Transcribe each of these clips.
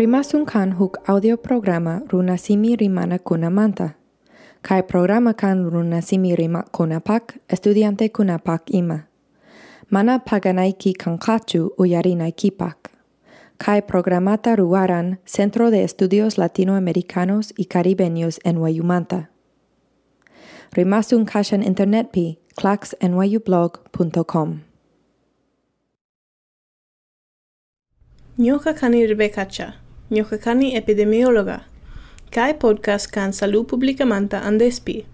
Rimasun kan huk audio programa runasimi rimana kunamanta. Kai programa kan runasimi rima kunapak, estudiante kunapak ima. Mana paganaiki kankatu uyarinaikipak. Kai programata ruaran Centro de Estudios Latinoamericanos y Caribeños en Wayumanta. Rimasun kashan internet pi claxnyublog.com. Ñuqa kani Rebecca Ñohakani epidemiologa. Kai podcast kan salu publika manta andespi.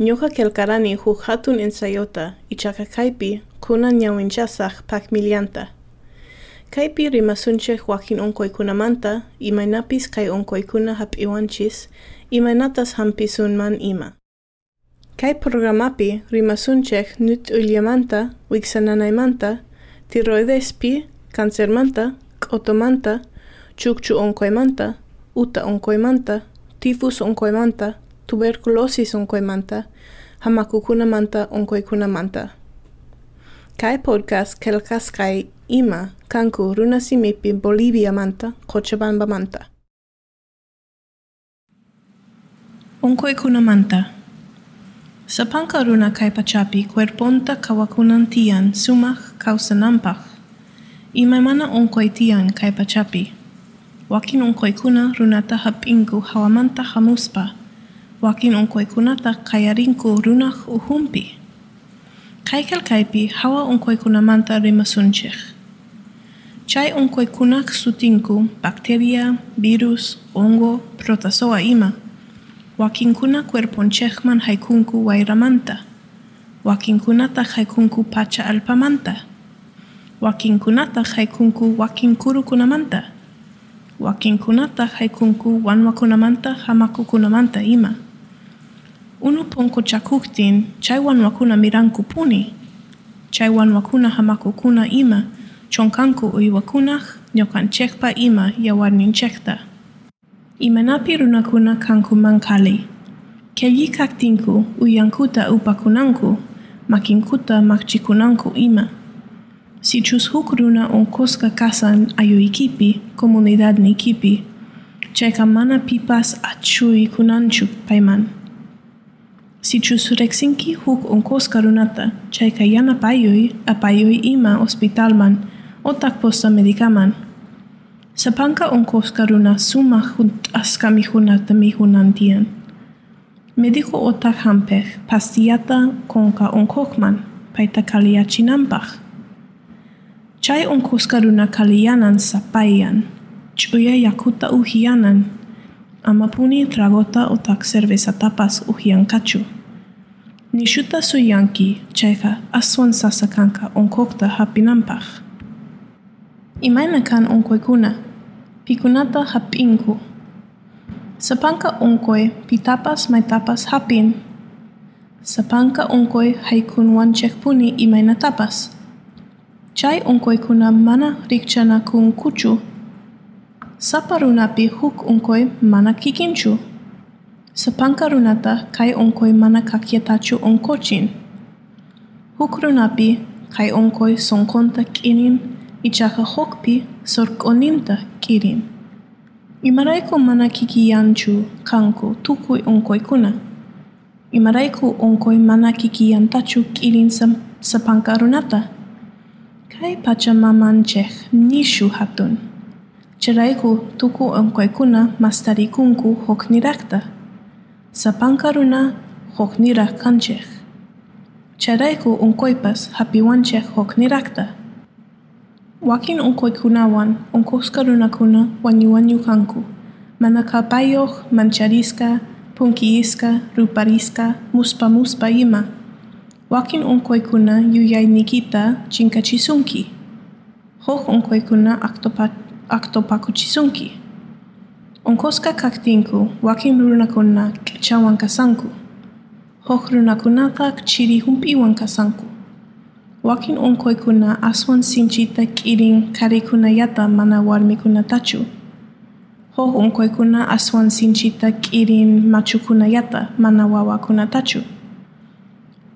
Ñoha kelkarani juhatun ensayota chaka kaipi kuna ñawinchasaj pak milianta. Kaipi rimasunche Joaquin onkoikunamanta, imaynapis kay onkoikuna hap'iwanchis, hampisun man ima. Kai programapi rimasunchej nyt ulyamanta, wixananaymanta, tiroidespi, kansermanta, k'otomanta, Chukchu onkoimanta, uta onkoimanta, tifus onkoimanta, tuberculosis-oncoemanta, hamacucunamanta oncoicunamanta. Kai podcast kelkas kai ima kanku runasimipi Bolivia-manta, Cochabamba-manta. Oncoicunamanta. Sapanka runa kai pachapi kuerponta kawakunantian sumach causanampak. Imaimana oncoitian kai pachapi. wakin unquykuna runata hapingu hawamanta hamuspa. Wakin unquykunata qallarinku runaq uhumpi kai kaypi hawa unquykunamanta rimasunchik? Chay unquykunaq sutinku bacteria virus hongo protozoa ima. Wakinkuna cuerponchejman wairamanta, wayramanta. Wakinkunata haykunku pacha alpamanta. Wakinkunata haykunku wakin kurukunamanta wakinkunata haykunku wanwakunamanta hamakukunamanta ima. Unupunku chakuktin chay wanwakuna miranku puni, chay wanwakuna hamakukuna ima, chonkanku uivakunah nyokan chekpa ima yawarninchejta. Imanapi runakuna kanku mankali. Kelli kaktinku uyankuta upakunanku, makinkuta makchikunanku ima. Si chus huk runa on koska kasan ayo ikipi, comunidad ni ikipi, cheka mana pipas achui kunanchu paiman. Si chus rexinki huk on koska runata, cheka yana payoi, apayoi ima hospitalman, otak posta medikaman. Sapanka on koska runa suma hunt aska mihunata mihunantian. Mediko otak hampech, pastillata konka on kokman, paita kaliachinampach. Chay unkuska runakaliyanan sapayan. Chuya yakuta uhiyanan. Amapuni tragota otak cerveza tapas uhiankachu. Nishuta suyanki, chayka aswan sasakanka Imaina kan Imaynakan onkuekuna, pikunata hapinku. Sapanka onkoe pitapas maitapas hapin. Sapanka onkoe haikunwan chekpuni imaina tapas. chai unkoi kuna mana rikchana kun kuchu. Saparuna pi huk unkoi mana kikinchu. Sapankarunata kai unkoi mana kakietachu unkochin. Huk runapi kai unkoi sonkonta kinin ichaqa hukpi sorkoninta kirin. Imaraiku mana kikiyanchu kanku tukui unkoi kuna. Imaraiku unkoi mana kikiyantachu kirin sapankarunata. Kay pachamamanchik nishu hatun. Chirayku tuku unquykuna mastarikunku hukniraqta. Sapanka runa hukniraq kanchik. Charayku unquypas hapiwanchik hukniraqta. Wakin unquykunawan unqusqa runakuna wañu wañu kanku. Mana kallpayuq mancharisqa, punkiyisqa, ruparisqa, muspa muspa ima. wakin unquykuna yuyayniykita chinkachisunki. Huk aktopaku chisunki. Unqusqa kaktinku wakin runakuna k'chawan kasanku. Huk runakunata chiri humpi wankasanku. Wakin unquykuna aswan sinchita k'irin karikuna yata mana warmikunatachu. Huk unquykuna aswan sinchita k'irin machukuna yata mana wawakunatachu.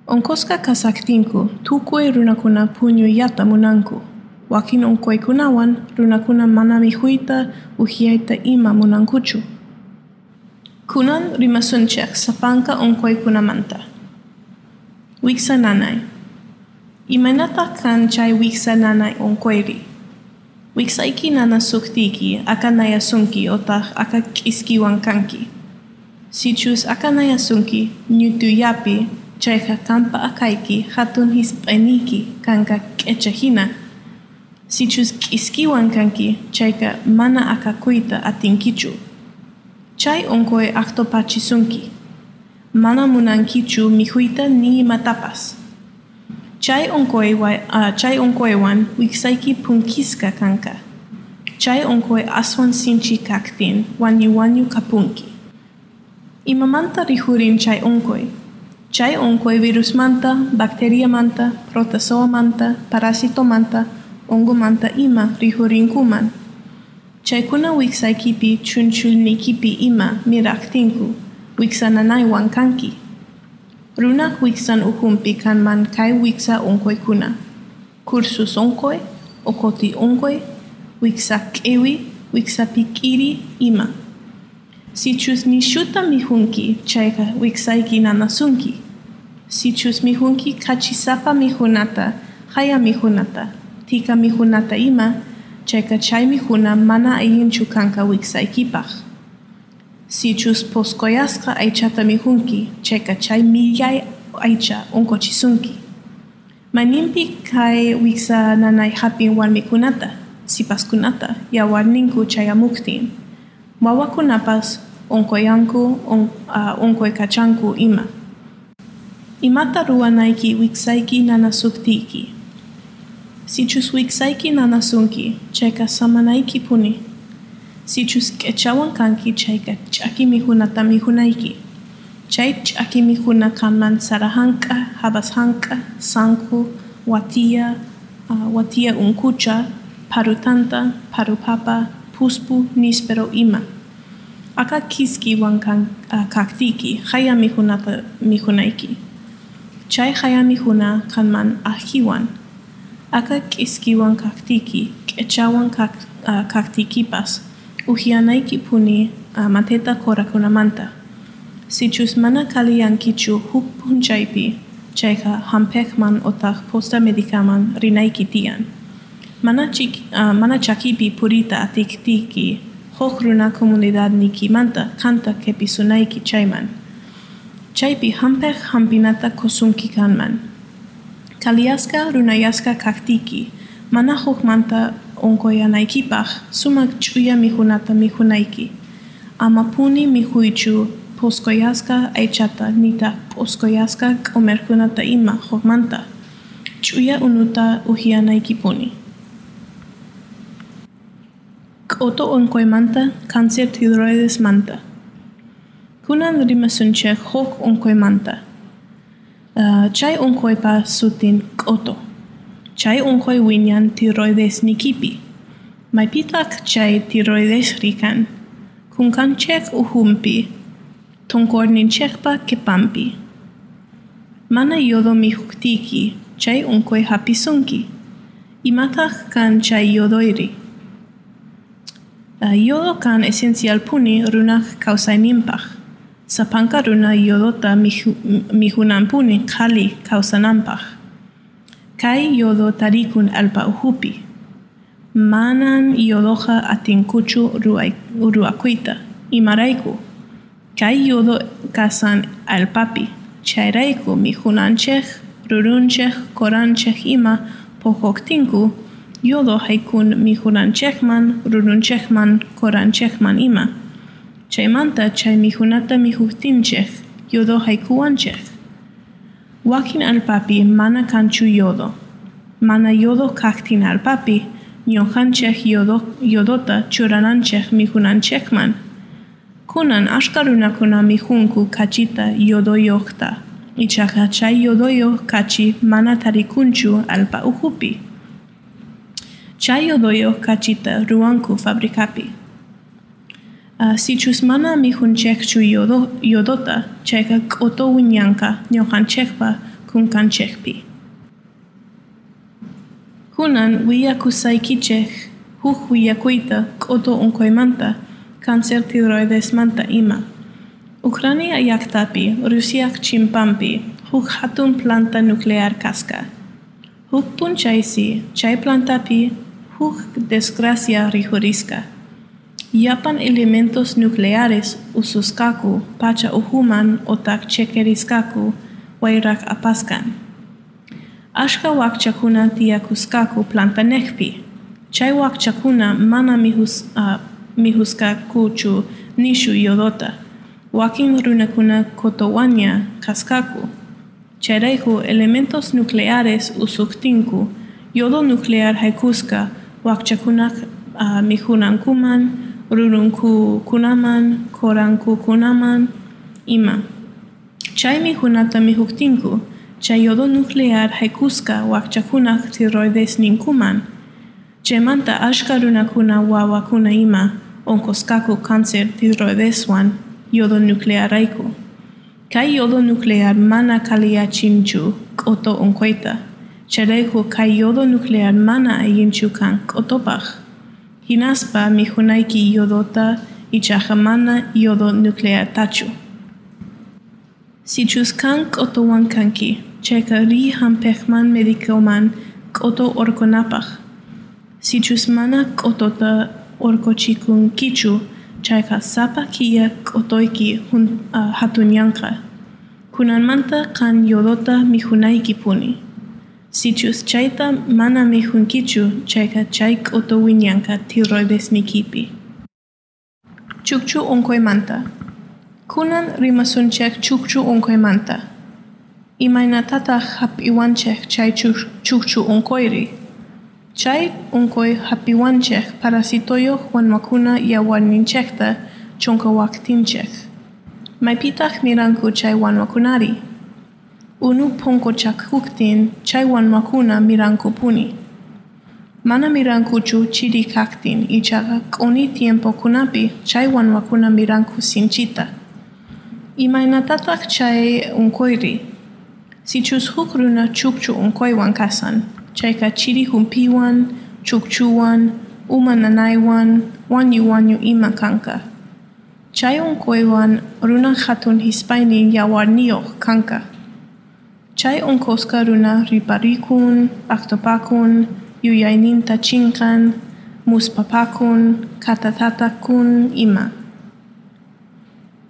Onkoska kasaktinku tukui runakuna puñu yata munanku. Wakin onkoi kunawan, runa kuna mana mihuita uhiaita ima munankuchu. Kunan rimasunchek sapanka onkoi kunamanta. Wiksa nanai. Imanata kan chai wiksa nanai onkoiri. Wiksa iki nana suktiki aka naya sunki otah aka kiskiwan kanki. Sichus aka naya sunki chayha tampa aqayki hatun hispaniki kanka k'echejina sichus k'iskiwan kanki chayka mana akakuita atinkichu chay onkoe ajtopachisunki mana munankichu mihuita ni matapas. chay onkoe, onkoewan uh, chay onkoe wan wiksayki punkiska kanka chay onkoe aswan sinchi kaktin wanyu wanyu kapunki imamanta rihurin chay onkoe chay onque virus manta, bacteria manta, protozoa manta, parasito manta, ongo manta ima rihurinkuman. Chaykuna wiksaykipi chunchulnikipi ima miraktinku, wiksananaywan kanki. Runak wiksan uhumpi kanman kay wiksa onkoykuna. Kursus onkoy, okoti onkoy, wiksa kewi, wiksa pikiri ima. sichus nishuta mihunki, chayka wiksayki nanasunki. Sichus mihunki kachisapa mihunata, haya mihunata, tika mihunata ima, chayka chay mihuna mana ayin chukanka wiksa wiksaykipaj. Sichus poscoyasqa aychata mihunki, chayka chay aicha aycha uncochisunki. Manimpi kai wiksa nanayhapin warmikunata, sipaskunata, yawarninku chayamuktin. Mawakunapas, Wawakunapas onkoyanku, on, uh, onkoykachanku ima. Imata ruanaiki wiksaiki nanasuktiki. Sichus wiksaiki nanasunki, cheka samanaiki puni. Sichus kechawan kanki cheka chaki mihunata mihunaiki. Chay chaki mihuna kanman sarahanka, habashanka, sanku, watia, uh, watia unkucha, parutanta, parupapa, puspu, nispero ima. Aka kiski wan kan, uh, kaktiki, haya mihunata mihunaiki. Chay hayamihuna kanman ahkiwan. Aka kiskiwan kaktiki, kechawan kak, uh, kaktikipas, uhianaiki puni uh, mateta korakunamanta. Si chusmana kaliyankichu huk punchaipi, chayka hampekman otak posta medikaman rinaikitian. Manachik, uh, manachakipi purita atiktiki, hok runa comunidad nikimanta kanta kepisunaiki chayman. Chaypi hampek hampinata kosunki kanman. Kaliaska runayaska kaktiki, mana hokmanta onkoyanaikipach sumak chuya mihunata mihunaiki. Amapuni mihuichu poskoyaska aichata nita poskoyaska komerkunata ima hokmanta. Chuya unuta uhianaikipuni. Koto onkoimanta, cáncer tiroides manta. Kunan rimasunche hok onkoimanta. Uh, chay onkoipa sutin koto. Chay onkoi winyan tiroides nikipi. Mai pitak chay tiroides rikan. Kun kan chek uhumpi. Tonkor nin chekpa kepampi. Mana yodo mi huktiki, chay onkoi hapisunki. Imatak kan chay yodoiri. Uh, yodo kan esencial puni runak kausaininpach. Sapanka runa yodota mihu, mihunan puni kali kausanampach. Kai yodo tarikun alpa uhupi. Manan yodoja atinkuchu ruakuita. Imaraiku. Kai yodo kasan alpapi. Chairaiku mihunanchech, rurunchech, koranchech ima pohoktinku yodo haikun mihunanchechman, rurunchechman, koranchechman ima. Chaymanta chay mihunata mihutinchech, yodo haikuanchech. Wakin alpapi mana kanchu yodo. Mana yodo kaktin alpapi, nyohanchech yodo, yodota churananchech mihunanchechman. Kunan ashkarunakuna mihunku kachita yodoyohta. Ichaka chay yodoyo kachi mana tarikunchu alpa uhupi. Chay yodoyo kachita ruanku fabrikapi. Uh, sichus mana mihunchekchu yodo, yodota, cheka koto winyanka nyohanchekpa kunkanchekpi. Kunan wia kusaikichech huk wia kuita koto unkoi manta, cancer tiroides manta ima. Ucrania yaktapi, Rusiak chimpampi, huk hatun planta nuclear kaska. Huk punchaisi, chai plantapi, huk desgracia rihuriska. Japan elementos nucleares ususkaku pacha uhuman otak chekeriskaku wairak apaskan. Ashka wakchakuna tia kuskaku planta nekpi. Chai wakchakuna mana mihus, uh, mihuska kuchu nishu yodota. Wakin runakuna kotowanya kaskaku. Cherehu elementos nucleares usuktinku. Yodo nuclear haikuska wakchakunak uh, mihunankuman, rurunku kunaman, koranku kunaman, ima. Chai mihunata mihuktinku. Chai yodo nuclear haikuska wakchakunak tiroides ninkuman. Chemanta ashka runakuna wawakuna ima onkoskaku cancer tiroideswan yodo nuclearaiku. Kai yodo nuclear mana kalia chinchu koto onkoita. Chereku kai yodo nuclear mana ayinchu kan. Hinaspa mihunaiki yodota ichahamana yodo nuclear tachu. Si chuskan koto wankanki, cheka ri hampechman medikoman koto orkonapach. Si chusmana kotota orkochikun kichu, chayka sapa kia kotoiki hun, uh, hatunyanka. Kunanmanta kan yodota mihunaiki puni. Si chus chayta mana mihunkichu, chayka chay koto winyanka tiroides nikipi. Chukchu onkoi manta. Kunan rimasunchek chukchu onkoi manta. Imainatata hap iwanchek chay chukchu onkoiri. Chay onkoi hapiwanchek parasitoyo juan makuna ya waninchekta chonka waktinchek. Maipitach miranku chay wan makunari. unu ponkochakuktin chaywan makuna mirankupuni. Mana mirankuchu kunapi ichaqa q'uni tiempokunapi chaywan wakuna mirankusinchita. Imaynatataq chay unquyri. Sichus huk runa chukchu unquywan kasan, chayqa chiri humpiwan, chukchuwan, uma nanaywan, wanyu wanyu ima kanka. Chay unquywan runa hatun hispaynin yawarniyuq kanka. Chay unkoska runa riparikun, aktopakun, yuyayninta chinkan, muspapakun, katatatakun ima.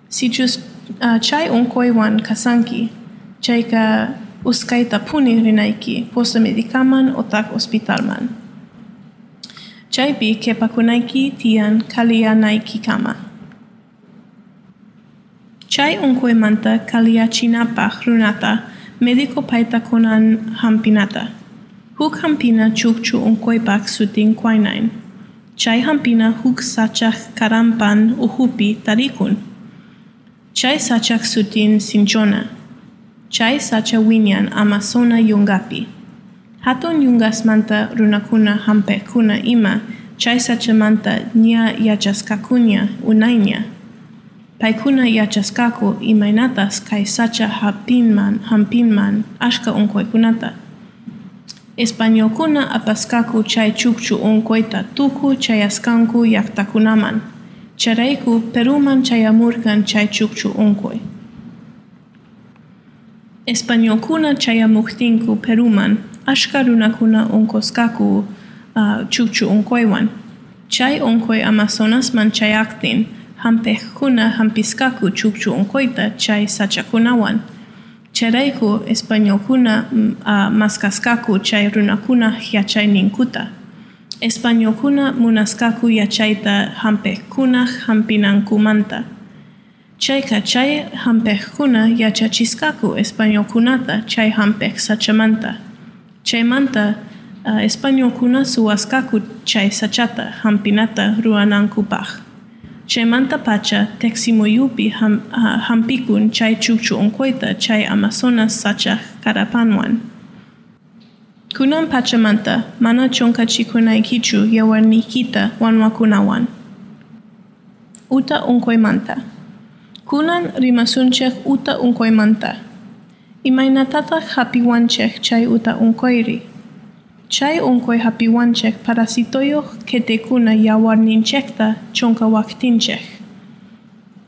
Si chus uh, chay unkoiwan kasanki, chayka uskaita puni rinaiki posta medikaman o tak hospitalman. Chaypi kepakunaiki tian kalianaiki kama. Chay unkoi manta kaliachinapach runata medico paita konan hampinata. Huk hampina chukchu unkoipak sutin kwainain. Chay hampina huk sachach karampan uhupi tarikun. Chay sachach sutin sinchona. Chay sacha winyan amazona yungapi. Hatun yungas manta runakuna hampe kuna ima, chay sacha manta nia yachaskakunya unainya. Paikuna yachaskaku imainatas kai sacha hapinman hampinman ashka unkoi kunata. Español kuna apaskaku chay chukchu unkoita tuku chayaskanku yaktakunaman. Chareiku peruman chayamurkan chay chukchu unkoi. Español kuna chayamuktinku peruman ashka runakuna unkoskaku uh, chukchu unkoiwan. Chay unkoi amazonas man hampekuna hampiskaku chukchu unkoita chay sachakunawan. Chereiku español kuna uh, maskaskaku chay runakuna yachay ninkuta. Español kuna munaskaku yachaita hampekuna hampinankumanta. Chayka chay hampekuna yachachiskaku español kunata chay hampek sachamanta. Chaymanta uh, español kuna suwaskaku chay sachata hampinata ruanankupaj. Chaymanta pacha teximoyupi ham, uh, hampikun chay chukchu onkoita chay amazonas sacha karapanwan. Kunan pachamanta mana chonka chikunaikichu yawarnikita wanwakunawan. Uta unkoimanta. Kunan rimasunchek uta unkoimanta. Imainatata hapiwanchek chay uta unkoiri. Chay unquy hapiwanchej parasitoyoh quetekuna yawarninchejta kete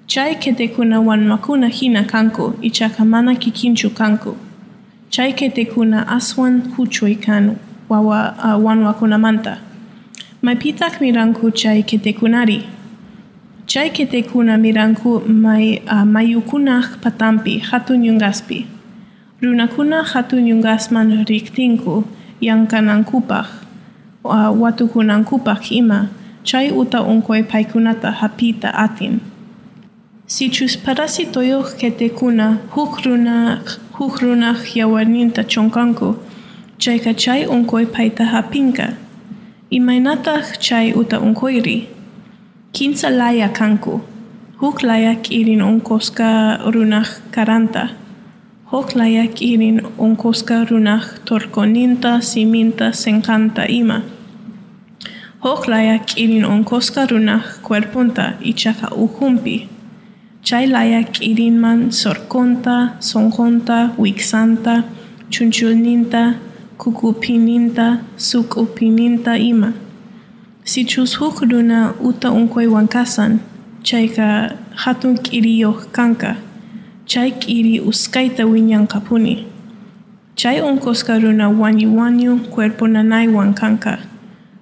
Chay quetekuna wanmakuna hina kanku ichaqa mana kikinchu kanku. Chay quetekuna aswan huchuy kan wawa uh, wanwakunamanta. pitak miranku chay quetekunari. Chay quetekuna miranku mai uh, mayukunaj patampi hatun yungaspi. Runakuna hatun yungasman riktinku yang kanang kanankupaj, uh, ah, watukunankupaj ima, chay uta unquay paikunata hapita atin. Si chus parasitoyoj ketekuna huk runaj, huk runaj yawarninta chonkanku, chayka chay unquay paita hapinka, imaynataj chay uta unquayri. Kinsa laya kanku, huk laya kirin unkoska runaj karanta. Hoklayak irin onkoska runaq torkoninta siminta senkanta ima. Hoklayak irin onkoska runaq cuerponta ichaka uhumpi. Chay layak irin man sorkonta, sonkonta, wiksanta, chunchulninta, kukupininta, sukupininta ima. Sichus huk runa uta unkoy wankasan, chayka hatun kiriyoh kanka. Chay kiri uskaita wiñankapuni. Chay onkoska runa wanyu cuerpo nanaywan kanka.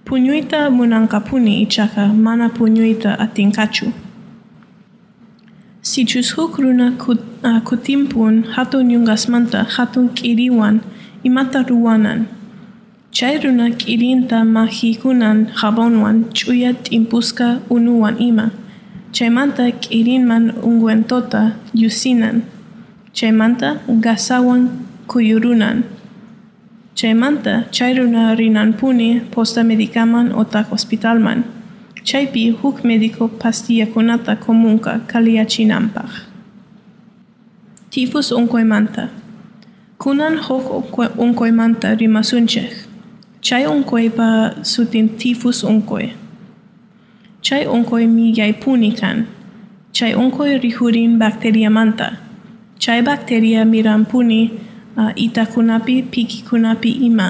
Puñuyta munankapuni ichaka mana puñuyta atinkachu. Sichus huk runa kut, uh, kutimpun hatun yungasmanta hatun kiriwan imata ruwanan. Chay runa kirinta mahikunan jabonwan chuyat impuska unuwan ima. chaymanta k'irinman unguentota yusinan, chaymanta gasawan kuyurunan, chaymanta chayruna rinanpuni posta medicaman otak hospitalman, chaypi huk medico pastillakunata comunca kaliachinanpaj. Tifus unkoimanta. Kunan hok unkoimanta rimasunchej. Chay unkoipa sutin tifus uncoe. Chay onkoy mi yaipuni kan. Chay onkoy rihurin bacteria manta. Chay bacteria mirampuni uh, itakunapi pikikunapi ima.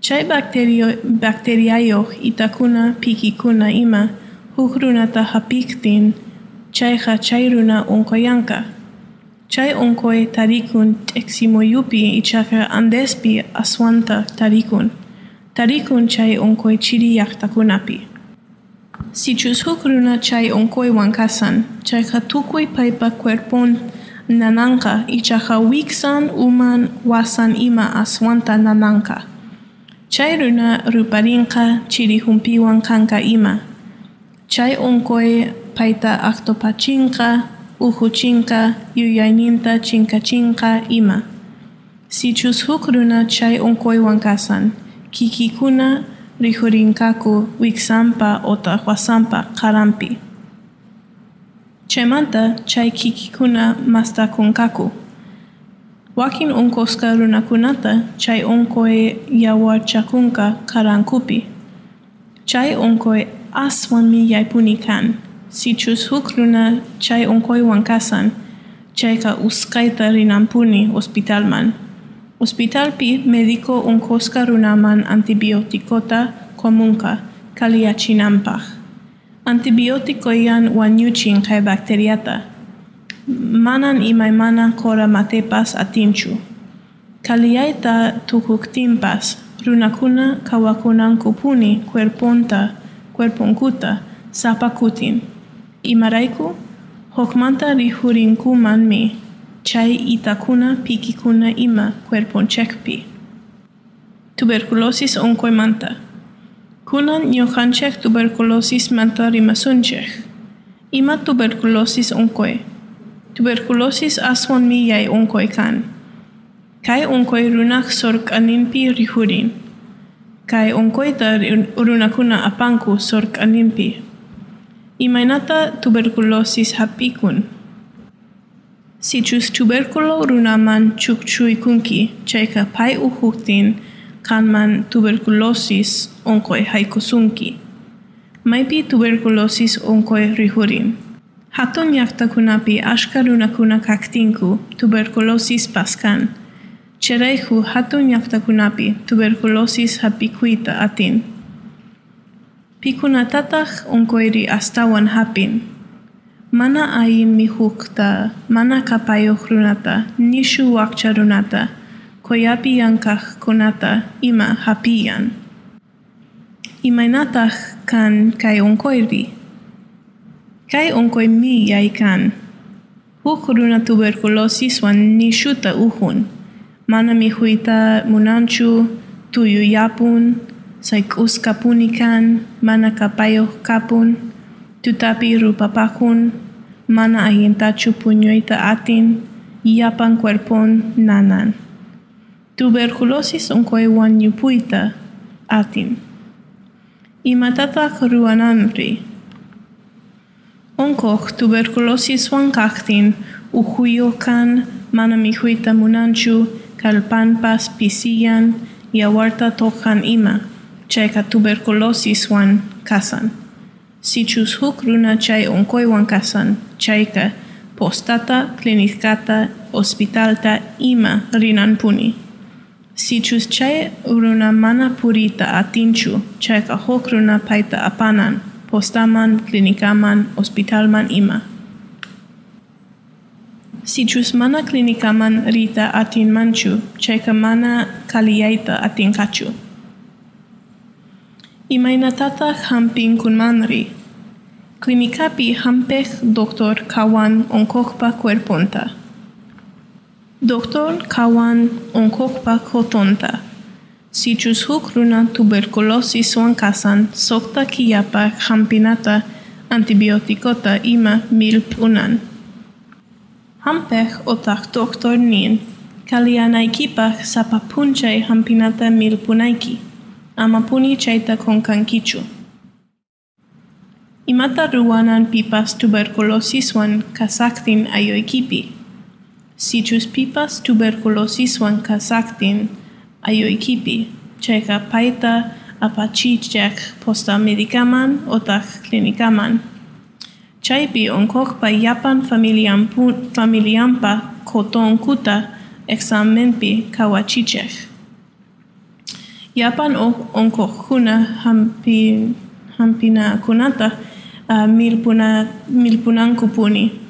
Chay bacterio, bacteriayo itakuna pikikuna ima hukrunata hapiktin chayja chayruna onkoyanka. Chay onkoy tarikun teksimoyupi ichaka andespi aswanta tarikun. Tarikun chay onkoy chiriyaktakunapi. Sichus huk runa chay onkoy wankasan, chayqa tukuy paypa cuerpon nananqa ichaqa wiksan uman wasan ima aswanta nananqa. Chay runa ruparinqa chirihumpiwan kanka ima. Chay onkoy payta aktopachinqa, uhuchinqa, yuyayninta chinkachinqa ima. Sichus huk runa chay onkoy wankasan, kikikuna rihurinkaku rijurinkaku ota huasampa karampi. Chemanta chay kikikuna masta kunkaku. Wakin onkosqa runakunata chay onkoe yawarchakunka karankupi. Chay onkoe aswanmi yaypuni kan. Sichus huk runa chay onkoywan kasan, chayqa uskaita rinampuni hospitalman. Hospitalpi medico onkoska runaman antibiotikota komunka kaliachinanpaq. Antibiotikoyan wanyuchin kay bacteriata. Manan imaymana kora matepas atinchu. Kaliaita tukuktimpas runakuna kawakunankupuni cuerponta cuerponkuta sapakutin. Imaraiku hokmanta rihurinkuman mi chay itakuna pikikuna ima cuerponchecpi. Tuberculosis Kuna Kunan ñohanchej tuberculosis manta rimasunchej. Ima tuberculosis onkoi. Tuberculosis aswan mi yai onkoi kan. Kai onkoi runak sork sorkaninpi rijurin. Kai oncoita runakuna apanku sork sorkaninpi. Imainata tuberculosis hapikun. Sichus tuberculo runaman chukchui kunki, checa pai uhutin, kanman tuberculosis onkoi haikusunki. Maipi tuberculosis onkoi rihurin. Hatun yaktakunapi ashkarunakuna kaktinku tuberculosis paskan. Chereihu hatun yaktakunapi tuberculosis hapikuita atin. Pikunatatah onkoiri astawan hapin. Mana aimi hukta, mana kapayohrunata, nishu wakcharunata, koyapi yankah kunata, ima hapiyan. Imainatah kan kai onkoiri, Kai onkoi mi yai kan. Huk runa tuberculosis wan nishuta uhun. Mana mi huita munanchu, tuyu yapun, saik uskapunikan, mana kapayoh kapun tutapi rupapakun, mana ahintachu puñuita atin, yapan cuerpon nanan. Tuberculosis unquay wan yupuita atin. Imatata ruananri. Onkoh tuberculosis wan kaktin uhuyokan mana mihuita munanchu kalpanpas pisiyan yawarta tokan ima chayka tuberculosis wan kasan. Sichus huk runa chay onkoy wan kasan chayka postata klinikata hospitalta ima rinan puni. Sichus chay runa mana purita atinchu chayka huk runa paita apanan postaman klinikaman hospitalman ima. Sichus mana klinikaman rita atin manchu, chayka mana kaliyaita atin kachu. Imaynatata hampin kunmanri. Klinikapi hampek doktor kawan onkokpa cuerponta. Doktor kawan onkokpa kotonta. Sichus huk runa tuberculosis kasan sokta kiyapa hampinata antibiotikota ima milp unan. Hampech otak doktor nin, kalianaikipach sapapunchay hampinata milpunaiki, amapuni chayta konkankichu. Imata ruanan pipas tuberculosis wan kasaktin ayoikipi. Sichus pipas tuberculosis wan kasaktin ayoikipi, chayka paita apachichek posta medikaman otak klinikaman. Chaypi onkokpa yapan familiam familiampa koton kuta examenpi kawachichek. Yapan onkokuna hampi hampina kunata uh, milpuna milpunankupuni.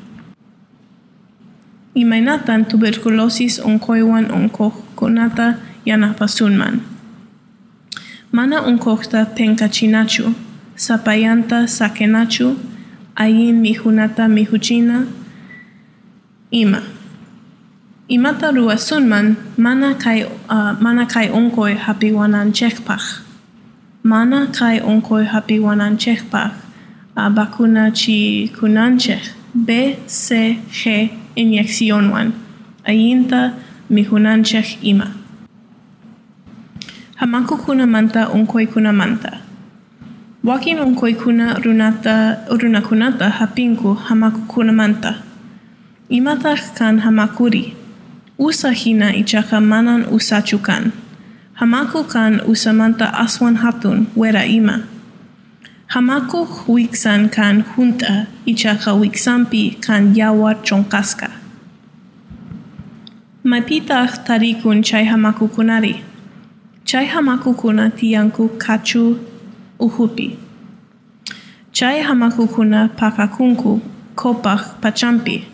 Imaynatan tuberculosis onkoywan onkokunata yanapasunman. Mana onkokta penkachinachu, sapayanta sakenachu, ayin mihunata mihuchina, ima. Imata ruasunman mana kai uh, mana kai. Mana kai onkoy hapiwanan chekpach uh, bakuna chi kunanchek B, C, G inyección wan. Ayinta mihunanchek ima. Hamaku kuna manta onkoy kuna manta. Wakin onkoy kuna runata runakunata hapinku hamaku kuna manta. Imata kan hamakuri. Usa hina ichaka manan usachukan. Hamaku kan usamanta aswan hatun wera ima. Hamako huiksan kan junta ichaja huiksanpi kan yawar chonkaska. Maipitah tarikun chay hamakukunari. Chay hamakukuna tiyanku kachu uhupi. Chay hamakukuna pakakunku kopah pachampi.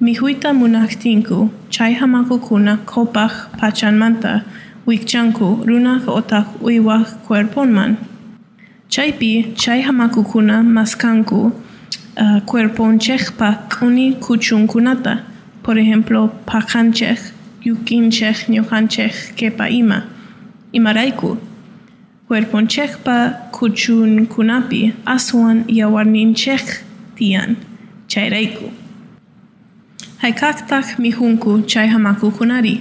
Mihuita munaktinku chay hamakukuna kopaj pachanmanta wikchanku runaj otaj uiwaj cuerponman. Chaypi chay hamaku kuna maskanku uh, cuerponchekpa kuni kuchunkunata. Por ejemplo, pakanchek, yukinchek, ñukanchek, kepa ima. Imaraiku. Cuerponchekpa kuchunkunapi aswan yawarninchek tiyan. Chayraiku. Haykaktak mihunku chay hamakukunari.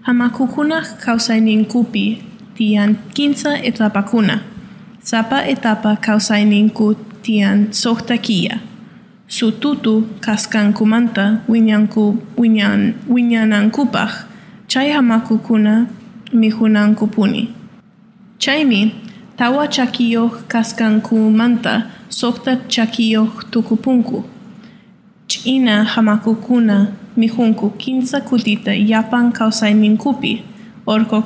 Hamakukunak kausayninkupi tiyan kinsa etapakuna. Sapa etapa kausayninku tiyan soktakia. Sututu kaskankumanta winyanku winyan winyanankupaj chay hamakukuna mihunankupuni. Chaymi tawa chakiyoh kaskankumanta sokta chakiyoh tukupunku. Ch'ina hamakukuna mihunku kinsa kutita yapan kausai minkupi, orko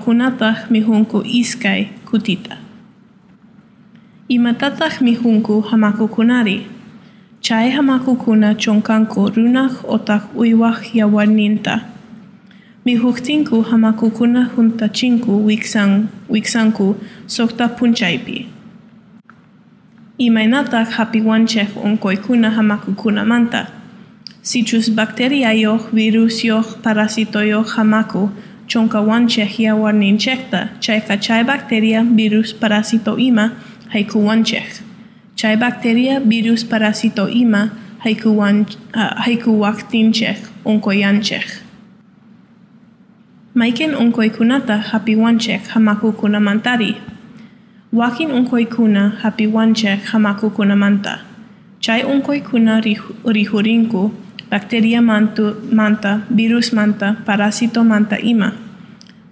mihunku iskai kutita. Imatatah mihunku hamaku kunari. Chai hamaku kuna chonkanku runah otak uiwah yawarninta. Mihuhtinku hamaku kuna huntachinku wiksang, wiksanku sokta punchaipi. Imainatak hapiwancheh onkoi kuna hamaku kuna manta. Sichus bacteriayo, virusyo, parasitoyo hamaku chonka wancheh yawarninchekta, chay chay bacteria, virus, parasito ima, haikuwan chej. Chay bacteria virus parasito ima haikuwan ah, uh, haikuwaktin chej onkoyan. Maiken onkoikunata hapiwan hamaku kunamantari, Wakin onkoikuna hamaku chej hamakukunamanta. Chay onkoikuna rihurinku bacteria mantu, manta, virus manta, parasito manta ima.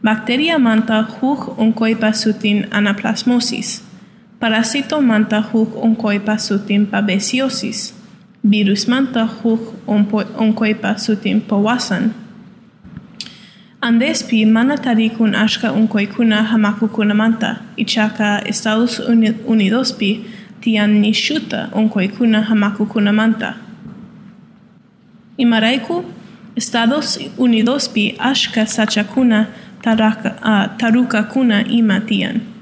Bacteria manta huj onkoipasutin anaplasmosis. Parasito manta huk onkoi pasutin pabesiosis. Virus manta huk onkoi pasutin pawasan. Andespi mana tarikun ashka unkoi kuna hamaku kuna manta, ichaka Estados Unidospi tian nishuta unkoi kuna hamaku kuna manta. Imaraiku, Estados Unidospi ashka sachakuna taraka, uh, taruka kuna ima tian.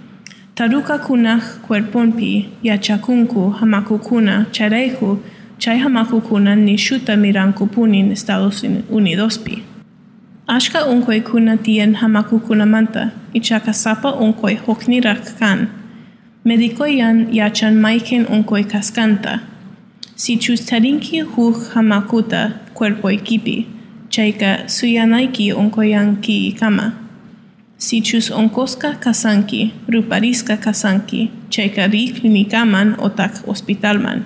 Taruka kuna cuerponpi yachakunku hamaku kuna chareiku chay hamaku kuna nishuta miranku punin Estados Unidospi. Ashka unkoi kuna tien hamaku kuna manta, ichaka sapa unkoi hoknirak kan. Mediko yan yachan maiken unkoi kaskanta. Si chus tarinki huk hamakuta cuerpo ekipi, chaika suyanaiki unkoyanki kama. Si chus onkoska kasanki, rupariska kasanki, chaika ri klinikaman otak hospitalman.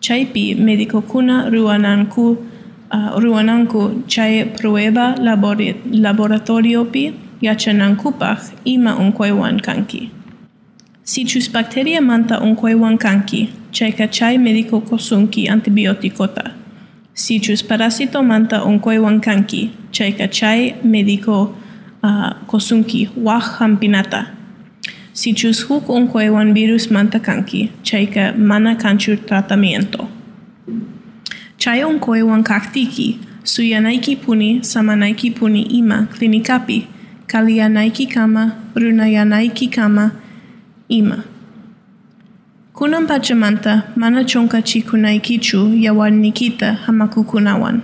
Chaipi mediko kuna ruananku uh, ruananku chay prueba labori laboratorio pi yachanankupach ima unkoiwan kanki. Si chus bacteria manta unkoiwan kanki, chayka chay medico kosunki antibioticota. Si chus parasito manta unkoiwan kanki, chayka chay medico uh, kosunki wah hampinata. Si chus huk unkoiwan virus manta kanki, chayka mana kanchur tratamiento. Chay unkoiwan kaktiki, suyanaiki puni, samanaiki puni ima, klinikapi, kalianaiki kama, runayanaiki kama, ima. Kunam pachamanta, mana chonka nikita hamakukunawan.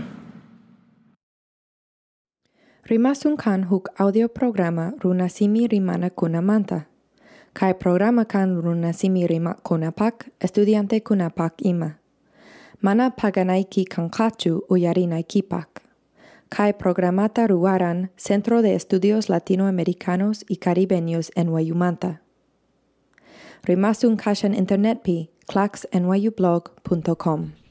Rimasun kan huk audio programa runasimi rimana kunamanta. Kai programa kan runasimi rima kunapak, estudiante kunapak ima. Mana paganaiki kankachu uyarinaikipak. Kai programata ruaran Centro de Estudios Latinoamericanos y Caribeños en Wayumanta. Rimasun kashan internet pi claxnyublog.com.